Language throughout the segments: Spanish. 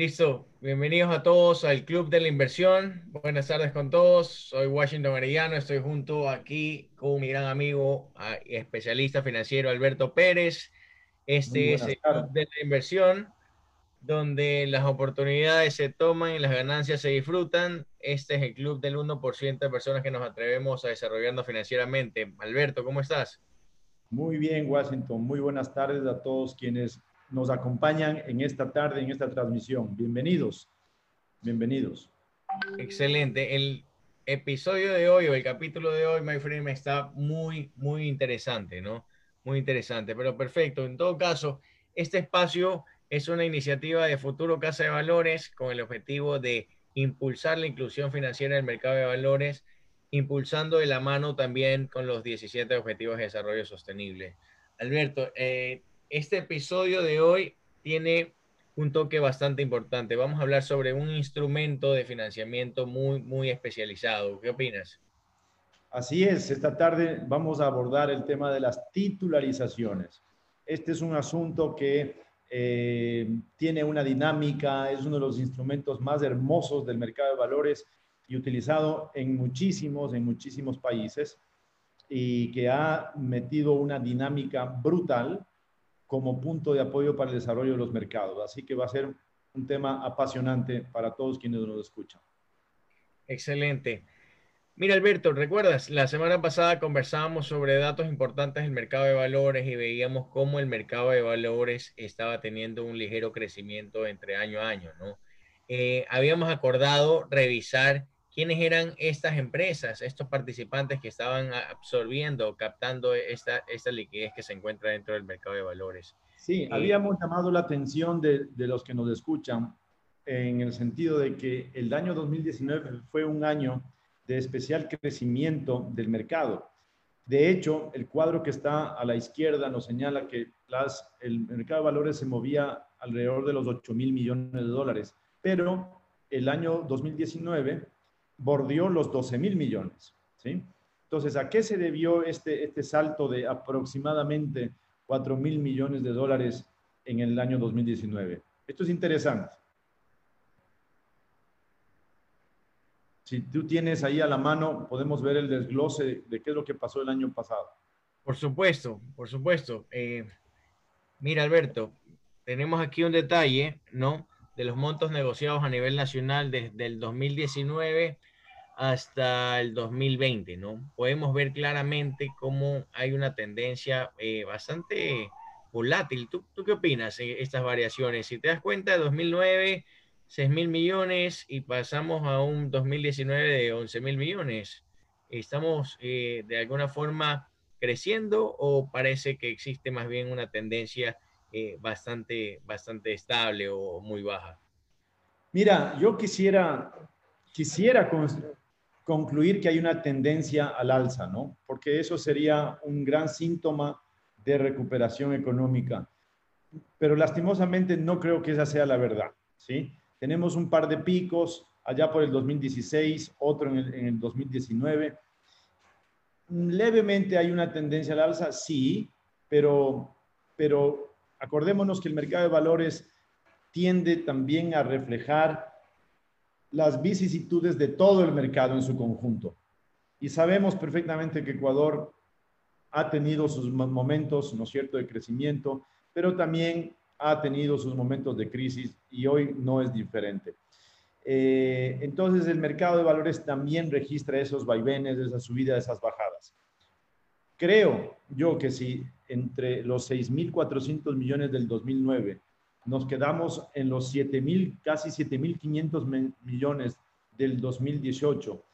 Listo, bienvenidos a todos al Club de la Inversión. Buenas tardes con todos. Soy Washington Arellano, estoy junto aquí con mi gran amigo y especialista financiero Alberto Pérez. Este es el Club de la Inversión, donde las oportunidades se toman y las ganancias se disfrutan. Este es el club del 1% de personas que nos atrevemos a desarrollarnos financieramente. Alberto, ¿cómo estás? Muy bien, Washington. Muy buenas tardes a todos quienes nos acompañan en esta tarde, en esta transmisión. Bienvenidos, bienvenidos. Excelente. El episodio de hoy o el capítulo de hoy, my friend, está muy, muy interesante, ¿no? Muy interesante, pero perfecto. En todo caso, este espacio es una iniciativa de Futuro Casa de Valores con el objetivo de impulsar la inclusión financiera en el mercado de valores, impulsando de la mano también con los 17 Objetivos de Desarrollo Sostenible. Alberto, eh, este episodio de hoy tiene un toque bastante importante. Vamos a hablar sobre un instrumento de financiamiento muy, muy especializado. ¿Qué opinas? Así es, esta tarde vamos a abordar el tema de las titularizaciones. Este es un asunto que eh, tiene una dinámica, es uno de los instrumentos más hermosos del mercado de valores y utilizado en muchísimos, en muchísimos países y que ha metido una dinámica brutal como punto de apoyo para el desarrollo de los mercados. Así que va a ser un tema apasionante para todos quienes nos escuchan. Excelente. Mira, Alberto, ¿recuerdas? La semana pasada conversábamos sobre datos importantes del mercado de valores y veíamos cómo el mercado de valores estaba teniendo un ligero crecimiento entre año a año, ¿no? Eh, habíamos acordado revisar quiénes eran estas empresas, estos participantes que estaban absorbiendo, captando esta, esta liquidez que se encuentra dentro del mercado de valores. Sí, habíamos llamado la atención de, de, los que nos escuchan en el sentido de que el año 2019 fue un año de especial crecimiento del mercado. De hecho, el cuadro que está a la izquierda nos señala que las, el mercado de valores se movía alrededor de los 8 mil millones de dólares, pero el año 2019 bordeó los 12 mil millones. ¿sí? Entonces, ¿a qué se debió este, este salto de aproximadamente 4 mil millones de dólares en el año 2019? Esto es interesante. Si tú tienes ahí a la mano, podemos ver el desglose de qué es lo que pasó el año pasado. Por supuesto, por supuesto. Eh, mira, Alberto, tenemos aquí un detalle, ¿no? De los montos negociados a nivel nacional desde el 2019 hasta el 2020, ¿no? Podemos ver claramente cómo hay una tendencia eh, bastante volátil. ¿Tú, ¿Tú, qué opinas de estas variaciones? Si te das cuenta, 2009, 6 mil millones y pasamos a un 2019 de 11 mil millones. ¿Estamos eh, de alguna forma creciendo o parece que existe más bien una tendencia eh, bastante, bastante estable o muy baja? Mira, yo quisiera, quisiera concluir que hay una tendencia al alza, ¿no? Porque eso sería un gran síntoma de recuperación económica. Pero lastimosamente no creo que esa sea la verdad, ¿sí? Tenemos un par de picos allá por el 2016, otro en el, en el 2019. Levemente hay una tendencia al alza, sí, pero, pero acordémonos que el mercado de valores tiende también a reflejar las vicisitudes de todo el mercado en su conjunto. Y sabemos perfectamente que Ecuador ha tenido sus momentos, ¿no es cierto?, de crecimiento, pero también ha tenido sus momentos de crisis y hoy no es diferente. Eh, entonces el mercado de valores también registra esos vaivenes, esas subidas, esas bajadas. Creo yo que si entre los 6.400 millones del 2009 nos quedamos en los 7 mil, casi 7.500 millones del 2018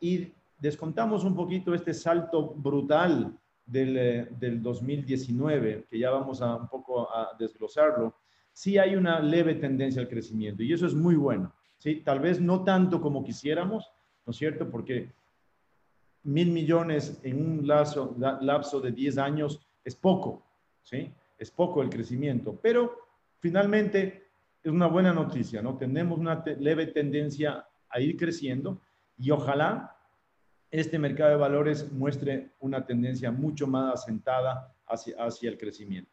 y descontamos un poquito este salto brutal del, eh, del 2019, que ya vamos a un poco a desglosarlo, sí hay una leve tendencia al crecimiento y eso es muy bueno. ¿sí? Tal vez no tanto como quisiéramos, ¿no es cierto? Porque mil millones en un lapso, de 10 años es poco, ¿sí? Es poco el crecimiento, pero finalmente es una buena noticia, ¿no? Tenemos una leve tendencia a ir creciendo y ojalá este mercado de valores muestre una tendencia mucho más asentada hacia, hacia el crecimiento.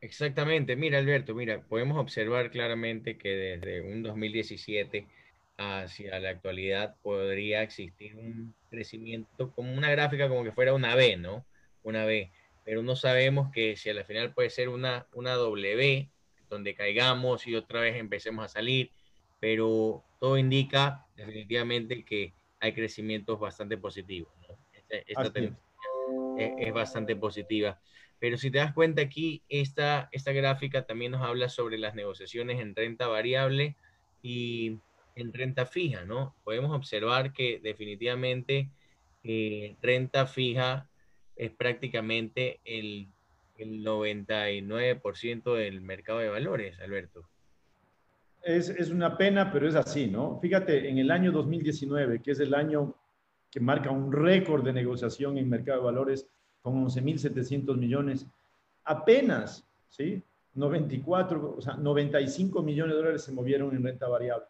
Exactamente. Mira, Alberto, mira, podemos observar claramente que desde un 2017 hacia la actualidad podría existir un crecimiento como una gráfica como que fuera una B, ¿no? Una B. Pero no sabemos que si al final puede ser una, una W, donde caigamos y otra vez empecemos a salir, pero todo indica definitivamente que hay crecimientos bastante positivos, ¿no? Esta, tendencia es, es bastante positiva. Pero si te das cuenta aquí, esta, esta gráfica también nos habla sobre las negociaciones en renta variable y en renta fija, ¿no? Podemos observar que definitivamente eh, renta fija es prácticamente el, el 99% del mercado de valores, Alberto. Es, es, una pena, pero es así, ¿no? Fíjate, en el año 2019, que es el año que marca un récord de negociación en mercado de valores, con 11.700 millones, apenas, ¿sí? 94, o sea, 95 millones de dólares se movieron en renta variable.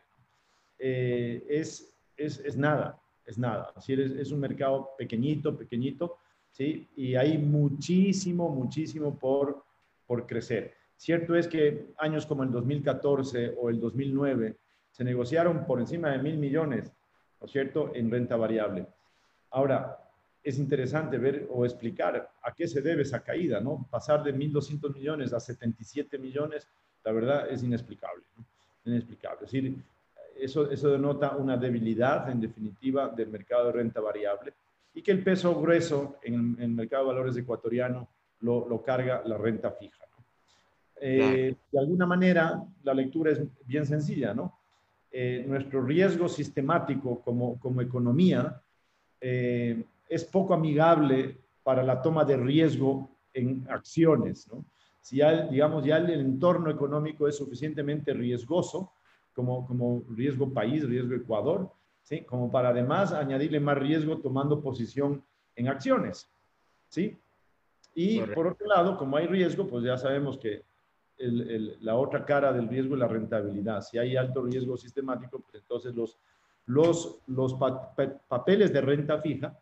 Eh, es, es, es, nada, es nada. Así es, un mercado pequeñito, pequeñito, ¿sí? Y hay muchísimo, muchísimo por, por crecer. Cierto es que años como el 2014 o el 2009 se negociaron por encima de mil millones, ¿no cierto?, en renta variable. Ahora, es interesante ver o explicar a qué se debe esa caída, ¿no? Pasar de 1.200 millones a 77 millones, la verdad es inexplicable. Inexplicable. Es eso, eso denota una debilidad, en definitiva, del mercado de renta variable y que el peso grueso en, el mercado de valores ecuatoriano lo, lo carga la renta fija. ¿no? Eh, de alguna manera, la lectura es bien sencilla, ¿no? Eh, nuestro riesgo sistemático como, como economía eh, es poco amigable para la toma de riesgo en acciones. ¿no? Si ya, digamos, ya el entorno económico es suficientemente riesgoso, como, como riesgo país, riesgo Ecuador, ¿sí? como para además añadirle más riesgo tomando posición en acciones. ¿sí? Y por otro lado, como hay riesgo, pues ya sabemos que el, el, la otra cara del riesgo es la rentabilidad. Si hay alto riesgo sistemático, pues entonces los, los, los pa papeles de renta fija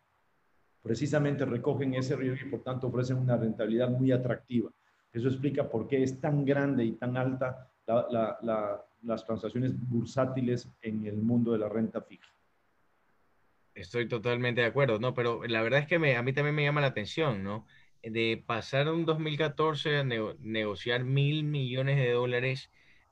precisamente recogen ese riesgo y por tanto ofrecen una rentabilidad muy atractiva. Eso explica por qué es tan grande y tan alta la, la, las transacciones bursátiles en el mundo de la renta fija. Estoy totalmente de acuerdo, ¿no? Pero la verdad es que a mí también me llama la atención, ¿no? De pasar un 2014 a negociar mil millones de dólares,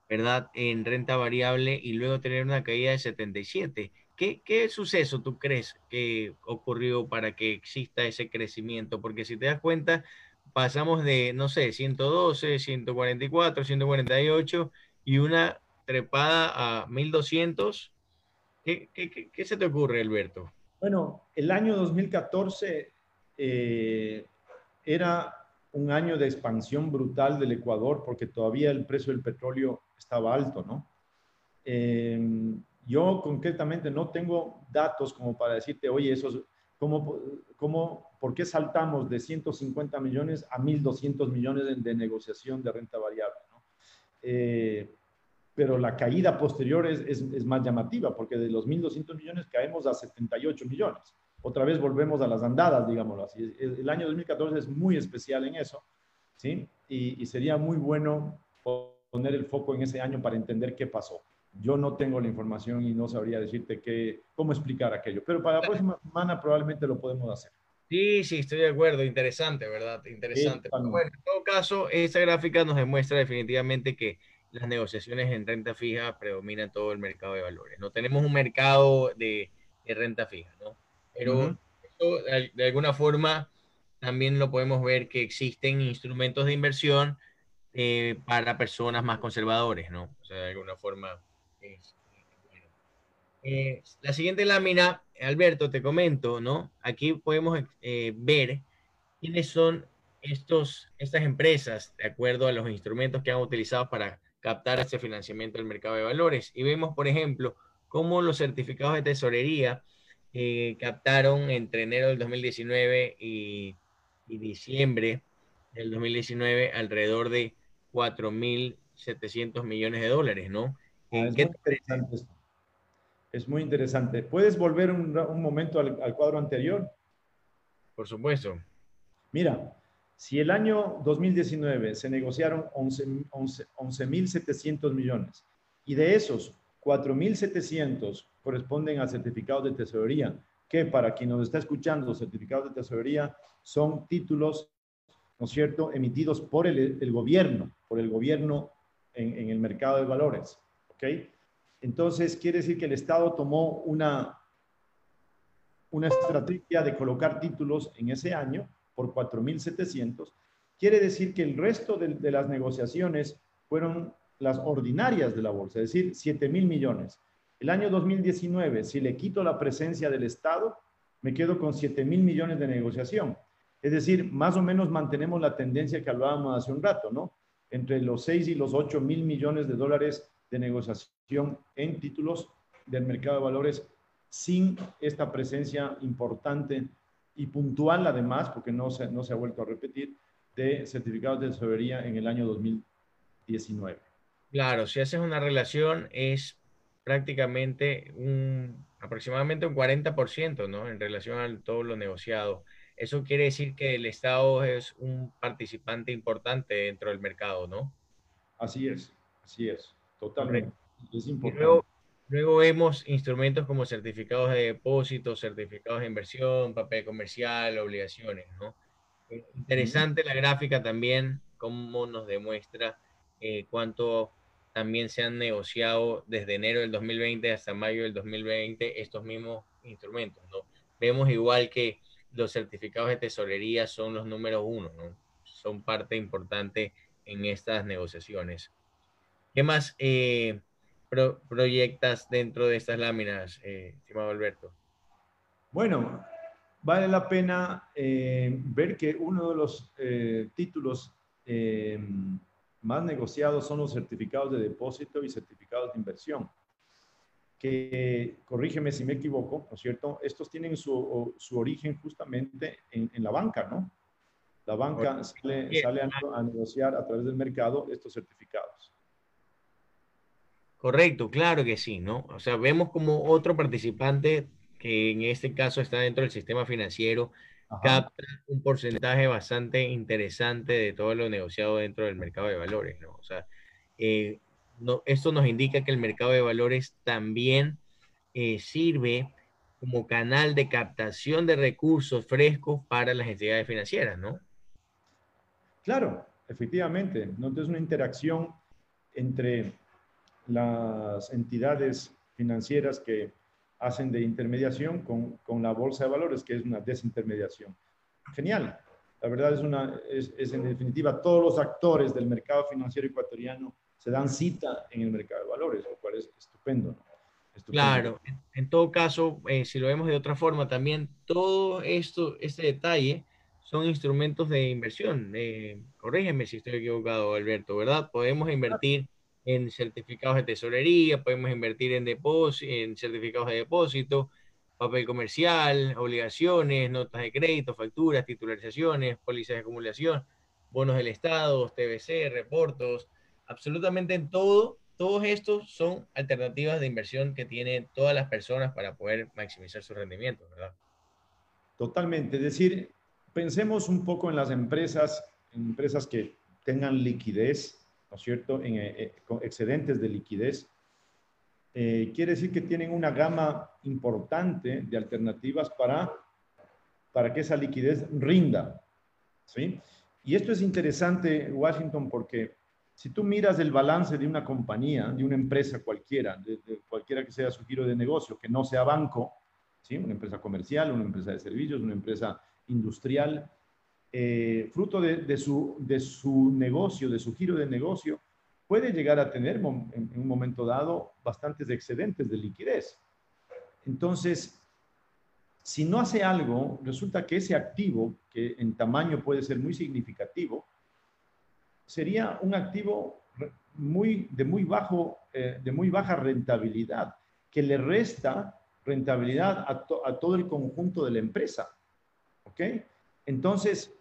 ¿verdad? En renta variable y luego tener una caída de 77. ¿Qué, ¿Qué, suceso tú crees que ocurrió para que exista ese crecimiento? Porque si te das cuenta, pasamos de, no sé, 112, 144, 148 y una trepada a 1200. ¿Qué, qué, se te ocurre, Alberto? Bueno, el año 2014 eh, era un año de expansión brutal del Ecuador porque todavía el precio del petróleo estaba alto, ¿no? Eh, yo concretamente no tengo datos como para decirte, oye, eso ¿cómo, cómo, ¿por qué saltamos de 150 millones a 1.200 millones de, de, negociación de renta variable? ¿no? Eh, pero la caída posterior es, es, es, más llamativa, porque de los 1.200 millones caemos a 78 millones. Otra vez volvemos a las andadas, digámoslo así. El, año 2014 es muy especial en eso, ¿sí? Y, y sería muy bueno poner el foco en ese año para entender qué pasó. Yo no tengo la información y no sabría decirte qué, cómo explicar aquello, pero para la próxima semana probablemente lo podemos hacer. Sí, sí, estoy de acuerdo. Interesante, ¿verdad? Interesante. Bueno, en todo caso, esta gráfica nos demuestra definitivamente que las negociaciones en renta fija predominan todo el mercado de valores. No tenemos un mercado de, de renta fija, ¿no? Pero uh -huh. esto, de, de alguna forma también lo podemos ver que existen instrumentos de inversión eh, para personas más conservadores, ¿no? O sea, de alguna forma eh, la siguiente lámina, Alberto, te comento, ¿no? Aquí podemos eh, ver quiénes son estos, estas empresas de acuerdo a los instrumentos que han utilizado para captar ese financiamiento del mercado de valores. Y vemos, por ejemplo, cómo los certificados de tesorería eh, captaron entre enero del 2019 y, y diciembre del 2019 alrededor de 4.700 millones de dólares, ¿no? Ah, es, muy interesante es muy interesante. ¿Puedes volver un, un momento al, al, cuadro anterior? Por supuesto. Mira, Si el año 2019 se negociaron 11.700 11, millones y de esos 4.700 corresponden a certificados de tesorería, que para quien nos está escuchando, certificados de tesorería son títulos, ¿no es cierto?, emitidos por el, gobierno, por el gobierno en, en, el mercado de valores, ¿ok? Entonces, quiere decir que el Estado tomó una, una estrategia de colocar títulos en ese año por 4.700. Quiere decir que el resto de, las negociaciones fueron las ordinarias de la bolsa, es decir, 7.000 millones. El año 2019, si le quito la presencia del Estado, me quedo con 7 mil millones de negociación. Es decir, más o menos mantenemos la tendencia que hablábamos hace un rato, ¿no? Entre los 6 y los 8 mil millones de dólares de negociación en títulos del mercado de valores sin esta presencia importante y puntual, además, porque no se, no se ha vuelto a repetir, de certificados de tesorería en el año 2019. Claro, si haces una relación es prácticamente un, aproximadamente un 40%, ¿no? En relación a todo lo negociado. Eso quiere decir que el Estado es un participante importante dentro del mercado, ¿no? Así es, así es, totalmente. Es importante. Luego vemos instrumentos como certificados de depósito, certificados de inversión, papel comercial, obligaciones, ¿no? Eh, interesante la gráfica también, cómo nos demuestra eh, cuánto también se han negociado desde enero del 2020 hasta mayo del 2020 estos mismos instrumentos, ¿no? Vemos igual que los certificados de tesorería son los números uno, ¿no? Son parte importante en estas negociaciones. ¿Qué más? Eh, proyectas dentro de estas láminas, eh, estimado Alberto? Bueno, vale la pena eh, ver que uno de los eh, títulos más negociados son los certificados de depósito y certificados de inversión. Que, corrígeme si me equivoco, ¿no es cierto? Estos tienen su, su origen justamente en, en, la banca, ¿no? La banca sale, sale a negociar a través del mercado estos certificados. Correcto, claro que sí, ¿no? O sea, vemos como otro participante que en este caso está dentro del sistema financiero capta un porcentaje bastante interesante de todo lo negociado dentro del mercado de valores, ¿no? O sea, eh, no, esto nos indica que el mercado de valores también eh, sirve como canal de captación de recursos frescos para las entidades financieras, ¿no? Claro, efectivamente. ¿no? Entonces, una interacción entre las entidades financieras que hacen de intermediación con, con, la bolsa de valores, que es una desintermediación. Genial. La verdad es, una, es, en definitiva, todos los actores del mercado financiero ecuatoriano se dan cita en el mercado de valores, lo cual es estupendo. Claro, en, todo caso, eh, si lo vemos de otra forma, también todo esto, este detalle son instrumentos de inversión. Eh, corrígeme si estoy equivocado, Alberto, ¿verdad? Podemos invertir en certificados de tesorería, podemos invertir en, en certificados de depósito, papel comercial, obligaciones, notas de crédito, facturas, titularizaciones, pólizas de acumulación, bonos del Estado, TBC, reportos, absolutamente en todo. Todos estos son alternativas de inversión que tienen todas las personas para poder maximizar su rendimiento, ¿verdad? Totalmente. Es decir, pensemos un poco en las empresas, en empresas que tengan liquidez, ¿no es cierto?, en, eh, eh, con excedentes de liquidez, eh, quiere decir que tienen una gama importante de alternativas para, para que esa liquidez rinda. ¿sí? Y esto es interesante, Washington, porque si tú miras el balance de una compañía, de una empresa cualquiera, de, cualquiera que sea su giro de negocio, que no sea banco, ¿sí? una empresa comercial, una empresa de servicios, una empresa industrial, eh, fruto de, su, de su negocio, de su giro de negocio, puede llegar a tener en, un momento dado bastantes excedentes de liquidez. Entonces, si no hace algo, resulta que ese activo, que en tamaño puede ser muy significativo, sería un activo muy, de, muy bajo, eh, de muy baja rentabilidad, que le resta rentabilidad a, a todo el conjunto de la empresa. ¿Ok? Entonces,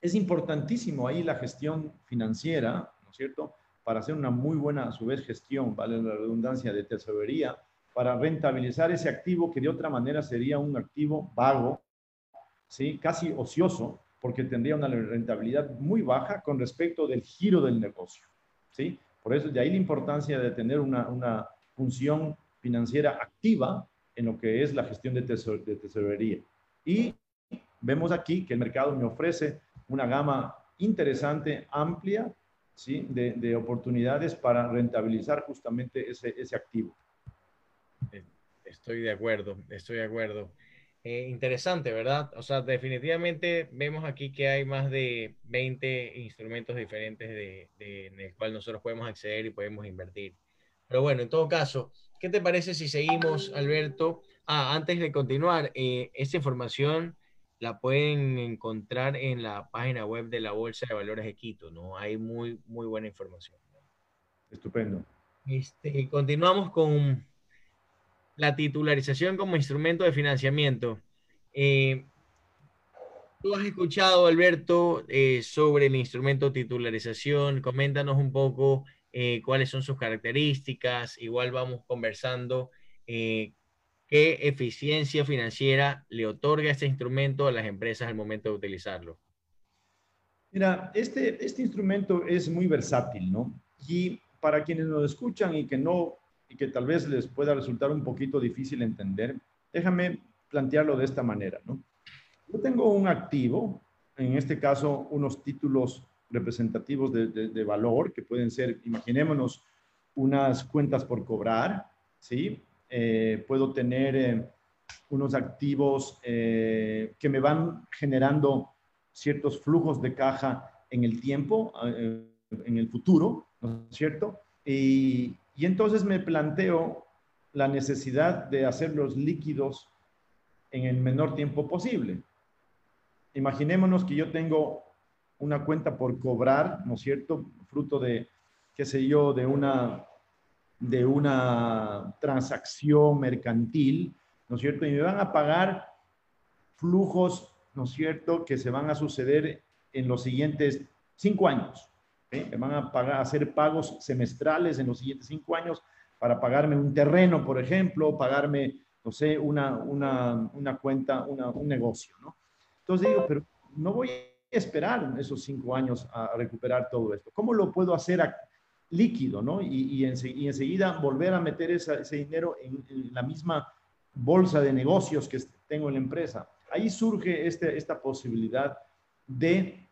es importantísimo ahí la gestión financiera, ¿no es cierto? Para hacer una muy buena, a su vez, gestión, vale la redundancia, de tesorería, para rentabilizar ese activo que de otra manera sería un activo vago, ¿sí? Casi ocioso, porque tendría una rentabilidad muy baja con respecto del giro del negocio. ¿sí? Por eso, de ahí la importancia de tener una, una función financiera activa en lo que es la gestión de, de tesorería. Y vemos aquí que el mercado me ofrece una gama interesante, amplia, ¿sí? de, de oportunidades para rentabilizar justamente ese, ese activo. Estoy de acuerdo, estoy de acuerdo. Eh, interesante, ¿verdad? O sea, definitivamente vemos aquí que hay más de 20 instrumentos diferentes de, en el cual nosotros podemos acceder y podemos invertir. Pero bueno, en todo caso, ¿qué te parece si seguimos, Alberto? Ah, antes de continuar, eh, esta información la pueden encontrar en la página web de la Bolsa de Valores de Quito, ¿no? Hay muy, muy buena información. Estupendo. Este, continuamos con la titularización como instrumento de financiamiento. Eh, tú has escuchado, Alberto, eh, sobre el instrumento titularización. Coméntanos un poco eh, cuáles son sus características. Igual vamos conversando qué eficiencia financiera le otorga este instrumento a las empresas al momento de utilizarlo. Mira, este, este instrumento es muy versátil, ¿no? Y para quienes nos escuchan y que no y que tal vez les pueda resultar un poquito difícil entender, déjame plantearlo de esta manera. ¿no? Yo tengo un activo, en este caso unos títulos representativos de, valor, que pueden ser, imaginémonos, unas cuentas por cobrar, ¿sí? Eh, puedo tener eh, unos activos eh, que me van generando ciertos flujos de caja en el tiempo, en el futuro, ¿no es cierto? Y, y entonces me planteo la necesidad de hacerlos líquidos en el menor tiempo posible. Imaginémonos que yo tengo una cuenta por cobrar, ¿no es cierto? Fruto de, qué sé yo, de una, de una transacción mercantil, ¿no es cierto? Y me van a pagar flujos, ¿no es cierto?, que se van a suceder en los siguientes cinco años. Me van a pagar, hacer pagos semestrales en los siguientes cinco años para pagarme un terreno, por ejemplo, pagarme, no sé, una, una, una cuenta, un negocio, ¿no? Entonces digo, pero no voy a esperar esos cinco años a recuperar todo esto. ¿Cómo lo puedo hacer líquido, ¿no? Y, enseguida volver a meter ese dinero en, en, la misma bolsa de negocios que tengo en la empresa. Ahí surge este, esta posibilidad de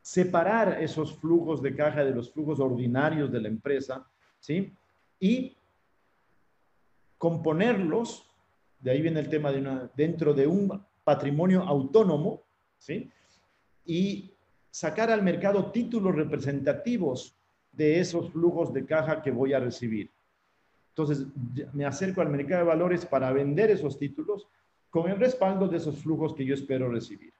separar esos flujos de caja de los flujos ordinarios de la empresa, ¿sí? Y componerlos, de ahí viene el tema de una, dentro de un patrimonio autónomo, ¿sí? Y sacar al mercado títulos representativos de esos flujos de caja que voy a recibir. Entonces, me acerco al mercado de valores para vender esos títulos con el respaldo de esos flujos que yo espero recibir.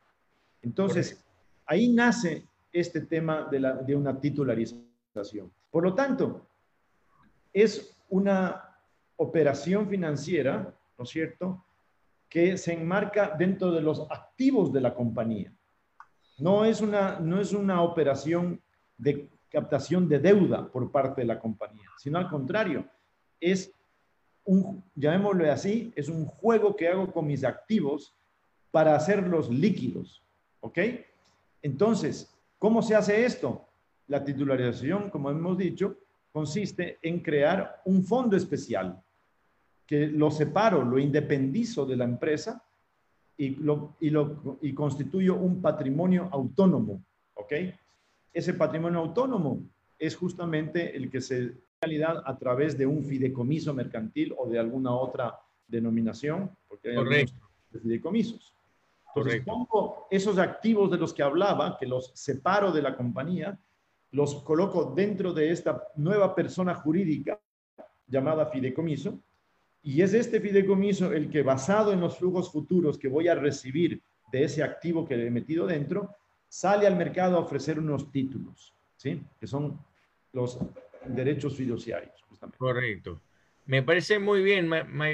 Entonces, ahí nace este tema de, la, de una titularización. Por lo tanto, es una operación financiera, ¿no es cierto?, que se enmarca dentro de los activos de la compañía. No es una, no es una operación de captación de deuda por parte de la compañía, sino al contrario, es un, llamémoslo así, es un juego que hago con mis activos para hacerlos líquidos, ¿ok? Entonces, ¿Cómo se hace esto? La titularización, como hemos dicho, consiste en crear un fondo especial que lo separo, lo independizo de la empresa y, lo, y, lo, y constituyo un patrimonio autónomo. ¿Ok? Ese patrimonio autónomo es justamente el que se realidad a través de un fideicomiso mercantil o de alguna otra denominación, porque hay Correcto. fideicomisos. Entonces pongo esos activos de los que hablaba, que los separo de la compañía, los coloco dentro de esta nueva persona jurídica llamada fideicomiso, y es este fideicomiso el que basado en los flujos futuros que voy a recibir de ese activo que he metido dentro, sale al mercado a ofrecer unos títulos, ¿sí? Que son los derechos fiduciarios. Correcto. Me parece muy bien,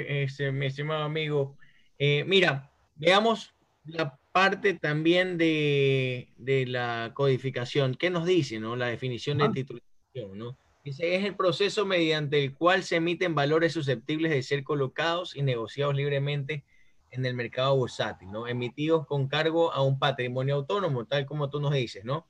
este, mi estimado amigo. Eh, mira, veamos la parte también de, la codificación. ¿Qué nos dice no? la definición de titulación? ¿no? Dice, es el proceso mediante el cual se emiten valores susceptibles de ser colocados y negociados libremente en el mercado bursátil, ¿no? Emitidos con cargo a un patrimonio autónomo, tal como tú nos dices, ¿no?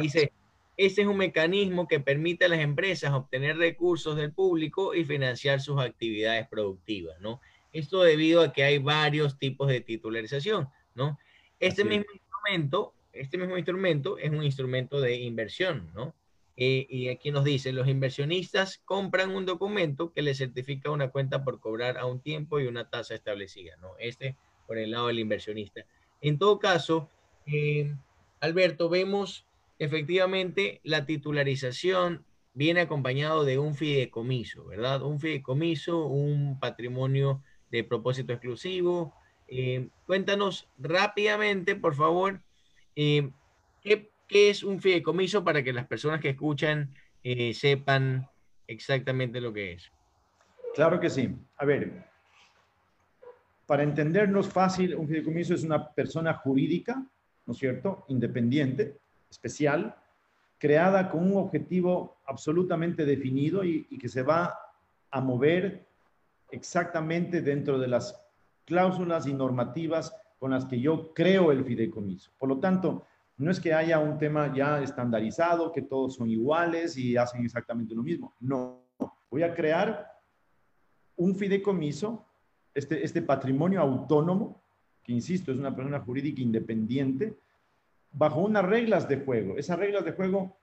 Dice, ese es un mecanismo que permite a las empresas obtener recursos del público y financiar sus actividades productivas, ¿no? Esto debido a que hay varios tipos de titularización, ¿no? Este mismo instrumento, este mismo instrumento es un instrumento de inversión, ¿no? Eh, y aquí nos dice, los inversionistas compran un documento que les certifica una cuenta por cobrar a un tiempo y una tasa establecida, ¿no? Este por el lado del inversionista. En todo caso, eh, Alberto, vemos efectivamente la titularización viene acompañado de un fideicomiso, ¿verdad? Un fideicomiso, un patrimonio de propósito exclusivo. Eh, cuéntanos rápidamente, por favor, ¿qué, ¿qué es un fideicomiso para que las personas que escuchan eh, sepan exactamente lo que es? Claro que sí. A ver, para entendernos fácil, un fideicomiso es una persona jurídica, ¿no es cierto? Independiente, especial, creada con un objetivo absolutamente definido y, y que se va a mover exactamente dentro de las cláusulas y normativas con las que yo creo el fideicomiso. Por lo tanto, no es que haya un tema ya estandarizado, que todos son iguales y hacen exactamente lo mismo. No, voy a crear un fideicomiso, este, este patrimonio autónomo, que insisto, es una persona jurídica independiente, bajo unas reglas de juego. Esas reglas de juego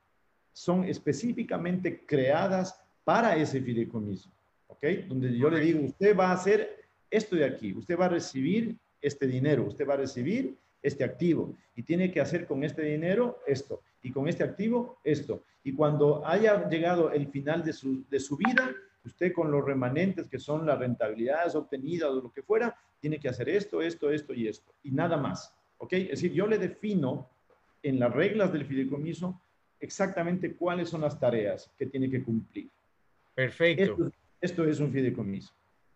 son específicamente creadas para ese fideicomiso, ¿ok? Donde yo le digo, usted va a hacer esto de aquí, usted va a recibir este dinero, usted va a recibir este activo y tiene que hacer con este dinero esto y con este activo esto. Y cuando haya llegado el final de su, de su vida, usted con los remanentes que son las rentabilidades obtenidas o lo que fuera, tiene que hacer esto, esto, esto y esto y nada más. ¿Ok? Es decir, yo le defino en las reglas del fideicomiso exactamente cuáles son las tareas que tiene que cumplir. Perfecto. esto es un fideicomiso.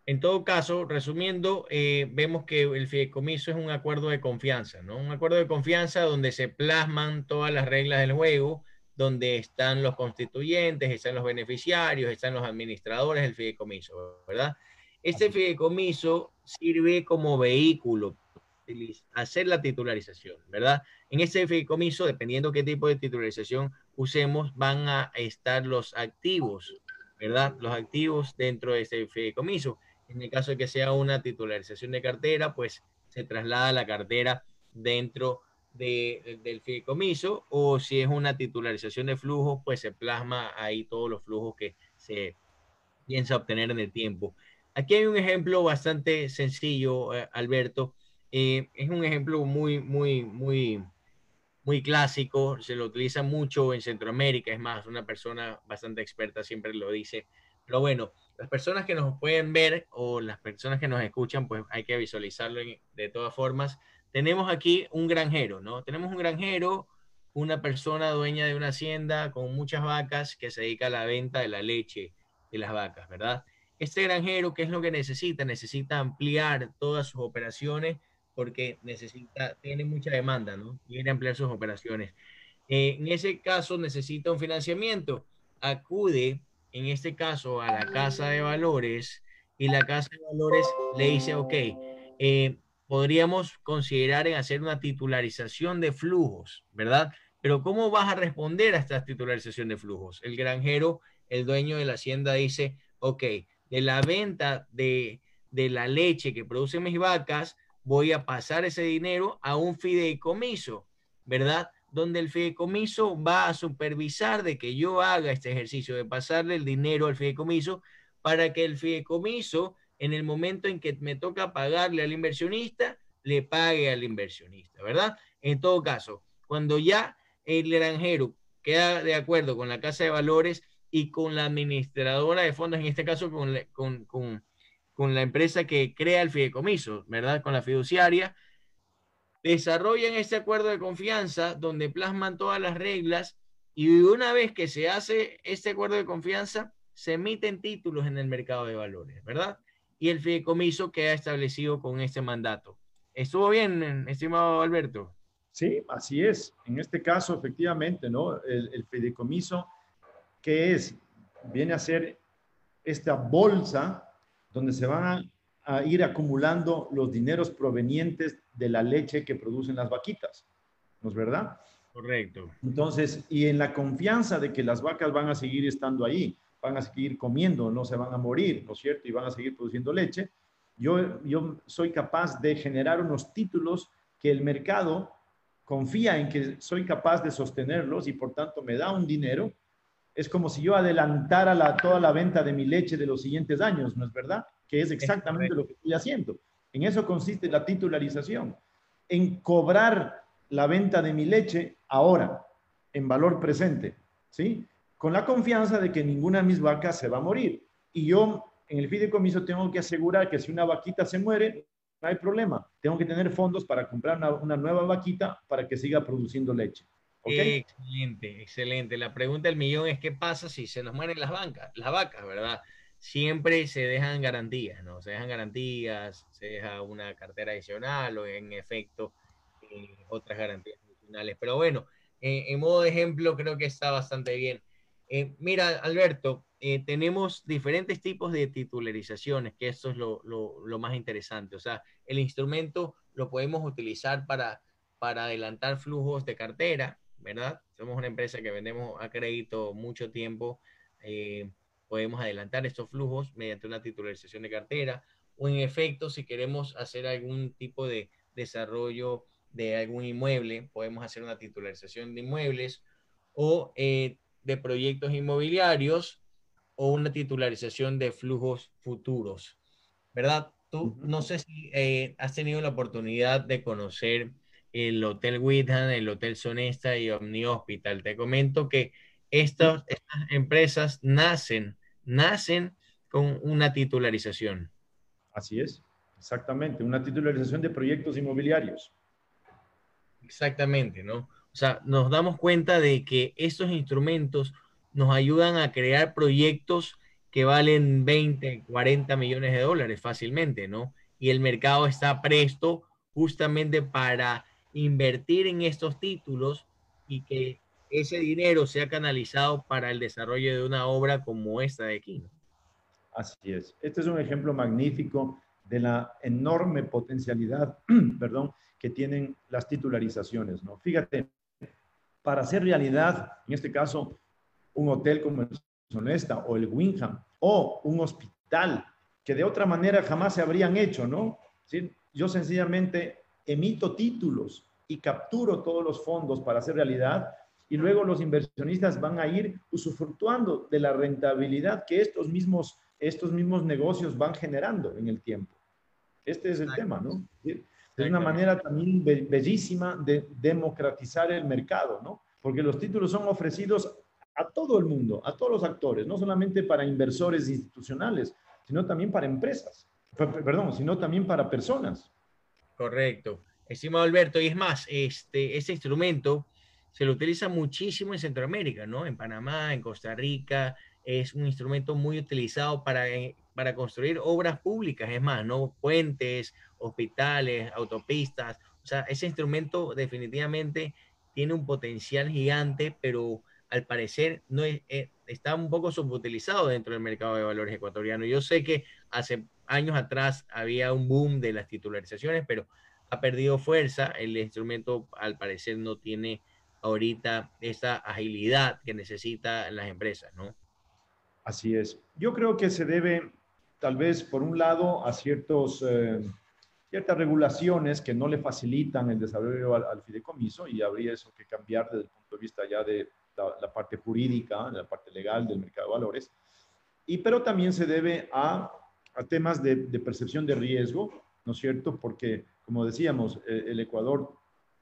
En todo caso, resumiendo, eh, vemos que el fideicomiso es un acuerdo de confianza, ¿no? Un acuerdo de confianza donde se plasman todas las reglas del juego, donde están los constituyentes, están los beneficiarios, están los administradores del fideicomiso, ¿verdad? Este fideicomiso sirve como vehículo hacer la titularización, ¿verdad? En este fideicomiso, dependiendo qué tipo de titularización usemos, van a estar los activos, ¿verdad? Los activos dentro de este fideicomiso. En el caso de que sea una titularización de cartera, pues se traslada la cartera dentro de, del fideicomiso o si es una titularización de flujos, pues se plasma ahí todos los flujos que se piensa obtener en el tiempo. Aquí hay un ejemplo bastante sencillo, eh, Alberto. Eh, es un ejemplo muy, muy, muy, muy clásico. Se lo utiliza mucho en Centroamérica. Es más, una persona bastante experta siempre lo dice. Pero bueno, las personas que nos pueden ver o las personas que nos escuchan, pues hay que visualizarlo de todas formas. Tenemos aquí un granjero, ¿no? Tenemos un granjero, una persona dueña de una hacienda con muchas vacas que se dedica a la venta de la leche de las vacas, ¿verdad? Este granjero, ¿qué es lo que necesita? Necesita ampliar todas sus operaciones porque necesita, tiene mucha demanda, ¿no? Quiere ampliar sus operaciones. Eh, en ese caso necesita un financiamiento. Acude en este caso a la casa de valores y la casa de valores le dice, ok, eh, podríamos considerar en hacer una titularización de flujos, ¿verdad? Pero ¿cómo vas a responder a esta titularización de flujos? El granjero, el dueño de la hacienda dice, ok, de la venta de, de la leche que producen mis vacas, voy a pasar ese dinero a un fideicomiso, ¿verdad? Donde el fideicomiso va a supervisar de que yo haga este ejercicio de pasarle el dinero al fideicomiso para que el fideicomiso, en el momento en que me toca pagarle al inversionista, le pague al inversionista, ¿verdad? En todo caso, cuando ya el granjero queda de acuerdo con la casa de valores y con la administradora de fondos, en este caso con la, con, con la empresa que crea el fideicomiso, ¿verdad? Con la fiduciaria, desarrollan este acuerdo de confianza donde plasman todas las reglas y una vez que se hace este acuerdo de confianza, se emiten títulos en el mercado de valores, ¿verdad? Y el fideicomiso queda establecido con este mandato. ¿Estuvo bien, estimado Alberto? Sí, así es. En este caso, efectivamente, ¿no? El, el fideicomiso, que es, viene a ser esta bolsa donde se van a a ir acumulando los dineros provenientes de la leche que producen las vaquitas. ¿No es verdad? Correcto. Entonces, y en la confianza de que las vacas van a seguir estando ahí, van a seguir comiendo, no se van a morir, ¿no es cierto? Y van a seguir produciendo leche. Yo, yo soy capaz de generar unos títulos que el mercado confía en que soy capaz de sostenerlos y por tanto me da un dinero. Es como si yo adelantara la, toda la venta de mi leche de los siguientes años, ¿no es verdad? Que es exactamente lo que estoy haciendo. En eso consiste la titularización, en cobrar la venta de mi leche ahora, en valor presente, ¿sí? Con la confianza de que ninguna de mis vacas se va a morir. Y yo en el fideicomiso tengo que asegurar que si una vaquita se muere, no hay problema. Tengo que tener fondos para comprar una, nueva vaquita para que siga produciendo leche. Excelente, excelente. La pregunta del millón es qué pasa si se nos mueren las, bancas, las vacas, ¿verdad? Siempre se dejan garantías, ¿no? Se dejan garantías, se deja una cartera adicional o en efecto eh, otras garantías adicionales. Pero bueno, eh, en modo de ejemplo creo que está bastante bien. Eh, mira, Alberto, eh, tenemos diferentes tipos de titularizaciones, que esto es lo, más interesante. O sea, el instrumento lo podemos utilizar para, para adelantar flujos de cartera, ¿verdad? Somos una empresa que vendemos a crédito mucho tiempo. Podemos adelantar estos flujos mediante una titularización de cartera o en efecto, si queremos hacer algún tipo de desarrollo de algún inmueble, podemos hacer una titularización de inmuebles o eh, de proyectos inmobiliarios o una titularización de flujos futuros, ¿verdad? Tú no sé si eh, has tenido la oportunidad de conocer el Hotel Whitham, el Hotel Sonesta y Omni Hospital. Te comento que estas, estas empresas nacen, nacen con una titularización. Así es, exactamente, una titularización de proyectos inmobiliarios. Exactamente, ¿no? O sea, nos damos cuenta de que estos instrumentos nos ayudan a crear proyectos que valen 20, 40 millones de dólares fácilmente, ¿no? Y el mercado está presto justamente para invertir en estos títulos y que ese dinero sea canalizado para el desarrollo de una obra como esta de aquí. Así es. Este es un ejemplo magnífico de la enorme potencialidad, perdón, que tienen las titularizaciones, ¿no? Fíjate, para hacer realidad, en este caso, un hotel como el Sonesta o el Winham o un hospital que de otra manera jamás se habrían hecho, ¿no? ¿Sí? Yo sencillamente emito títulos y capturo todos los fondos para hacer realidad y luego los inversionistas van a ir usufructuando de la rentabilidad que estos mismos, estos mismos negocios van generando en el tiempo. Este es el tema, ¿no? Es una manera también bellísima de democratizar el mercado, ¿no? Porque los títulos son ofrecidos a todo el mundo, a todos los actores, no solamente para inversores institucionales, sino también para empresas, perdón, sino también para personas. Correcto. Estimado Alberto, y es más, este, este instrumento se lo utiliza muchísimo en Centroamérica, ¿no? En Panamá, en Costa Rica, es un instrumento muy utilizado para, eh, para construir obras públicas, es más, ¿no? Puentes, hospitales, autopistas. O sea, ese instrumento definitivamente tiene un potencial gigante, pero al parecer no eh, está un poco subutilizado dentro del mercado de valores ecuatoriano. Yo sé que hace años atrás había un boom de las titularizaciones, pero ha perdido fuerza. El instrumento al parecer no tiene ahorita esa agilidad que necesitan las empresas, ¿no? Así es. Yo creo que se debe, tal vez, por un lado, a ciertos, eh, ciertas regulaciones que no le facilitan el desarrollo al, al, fideicomiso y habría eso que cambiar desde el punto de vista ya de la, parte jurídica, la parte legal del mercado de valores, y, pero también se debe a, a temas de, de, percepción de riesgo, ¿no es cierto? Porque, como decíamos, el, el Ecuador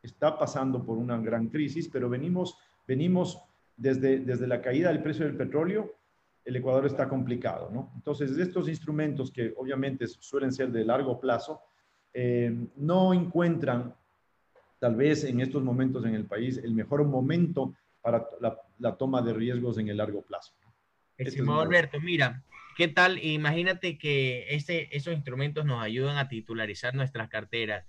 está pasando por una gran crisis, pero venimos, venimos desde, desde la caída del precio del petróleo, el Ecuador está complicado, ¿no? Entonces, estos instrumentos que obviamente suelen ser de largo plazo, eh, no encuentran, tal vez en estos momentos en el país, el mejor momento para la, toma de riesgos en el largo plazo. Estimado Alberto, mira, ¿qué tal? Imagínate que este, esos instrumentos nos ayudan a titularizar nuestras carteras.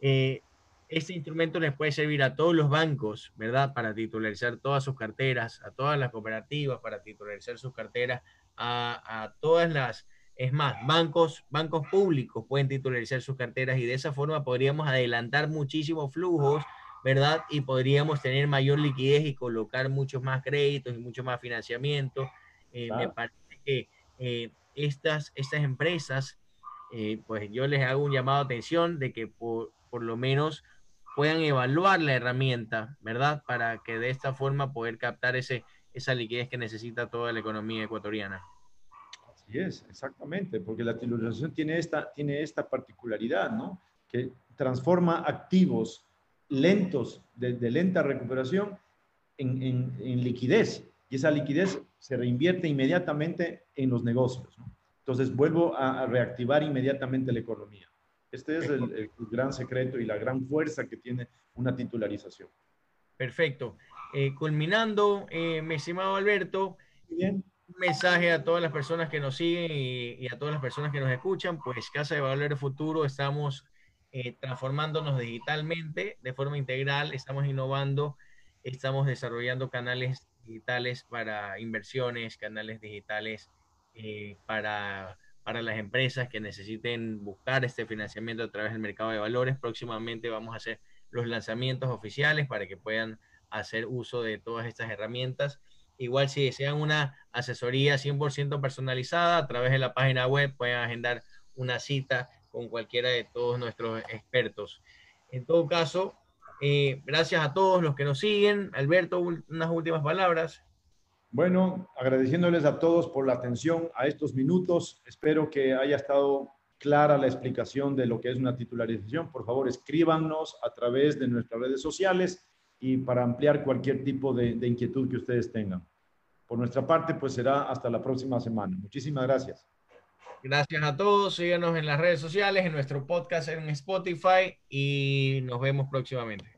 Eh, este instrumento les puede servir a todos los bancos, ¿verdad? Para titularizar todas sus carteras, a todas las cooperativas para titularizar sus carteras, a, a todas las Es más, bancos, bancos públicos pueden titularizar sus carteras y de esa forma podríamos adelantar muchísimos flujos, ¿verdad? Y podríamos tener mayor liquidez y colocar muchos más créditos y mucho más financiamiento. Eh, me parece que eh, estas, estas empresas, eh, pues yo les hago un llamado a atención de que por, por lo menos puedan evaluar la herramienta, ¿verdad? Para que de esta forma poder captar ese, esa liquidez que necesita toda la economía ecuatoriana. Así es, exactamente, porque la titularización tiene esta, tiene esta particularidad, ¿no? Que transforma activos lentos, de, lenta recuperación, en, en, liquidez. Y esa liquidez se reinvierte inmediatamente en los negocios. ¿no? Entonces vuelvo a, reactivar inmediatamente la economía. Este es el, el, gran secreto y la gran fuerza que tiene una titularización. Perfecto. Eh, culminando, eh, mi estimado Alberto, un mensaje a todas las personas que nos siguen y, a todas las personas que nos escuchan, pues Casa de Valor Futuro estamos eh, transformándonos digitalmente de forma integral, estamos innovando, estamos desarrollando canales digitales para inversiones, canales digitales para, para las empresas que necesiten buscar este financiamiento a través del mercado de valores. Próximamente vamos a hacer los lanzamientos oficiales para que puedan hacer uso de todas estas herramientas. Igual si desean una asesoría 100% personalizada a través de la página web, pueden agendar una cita con cualquiera de todos nuestros expertos. En todo caso, eh, gracias a todos los que nos siguen. Alberto, unas últimas palabras. Bueno, agradeciéndoles a todos por la atención a estos minutos. Espero que haya estado clara la explicación de lo que es una titularización. Por favor, escríbanos a través de nuestras redes sociales y para ampliar cualquier tipo de, inquietud que ustedes tengan. Por nuestra parte, pues será hasta la próxima semana. Muchísimas gracias. Gracias a todos. Síganos en las redes sociales, en nuestro podcast en Spotify y nos vemos próximamente.